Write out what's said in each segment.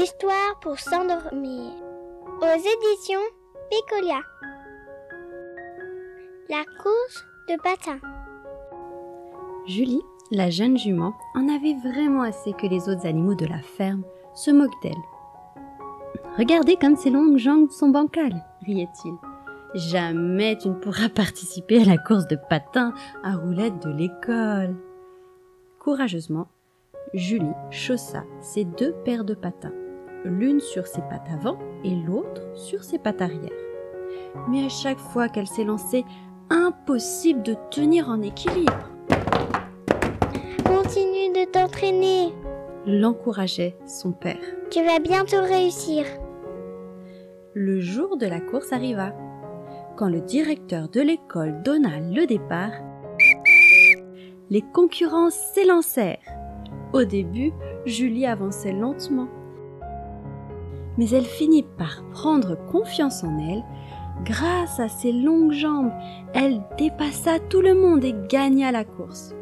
Histoire pour s'endormir. Aux éditions Picolia. La course de patins. Julie, la jeune jument, en avait vraiment assez que les autres animaux de la ferme se moquent d'elle. Regardez comme ses longues jambes sont bancales, riait-il. Jamais tu ne pourras participer à la course de patins à roulettes de l'école. Courageusement, Julie chaussa ses deux paires de patins, l'une sur ses pattes avant et l'autre sur ses pattes arrière. Mais à chaque fois qu'elle s'est lancée, impossible de tenir en équilibre. Continue de t'entraîner. L'encourageait son père. Tu vas bientôt réussir. Le jour de la course arriva. Quand le directeur de l'école donna le départ, les concurrents s'élancèrent. Au début, Julie avançait lentement. Mais elle finit par prendre confiance en elle. Grâce à ses longues jambes, elle dépassa tout le monde et gagna la course.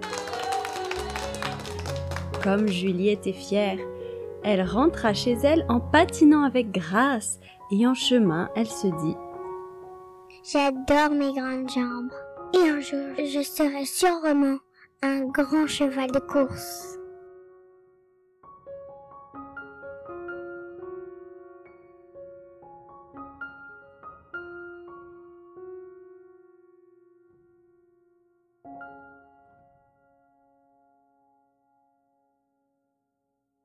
Comme Julie était fière, elle rentra chez elle en patinant avec grâce et en chemin, elle se dit J'adore mes grandes jambes. Et un jour, je serai sûrement un grand cheval de course.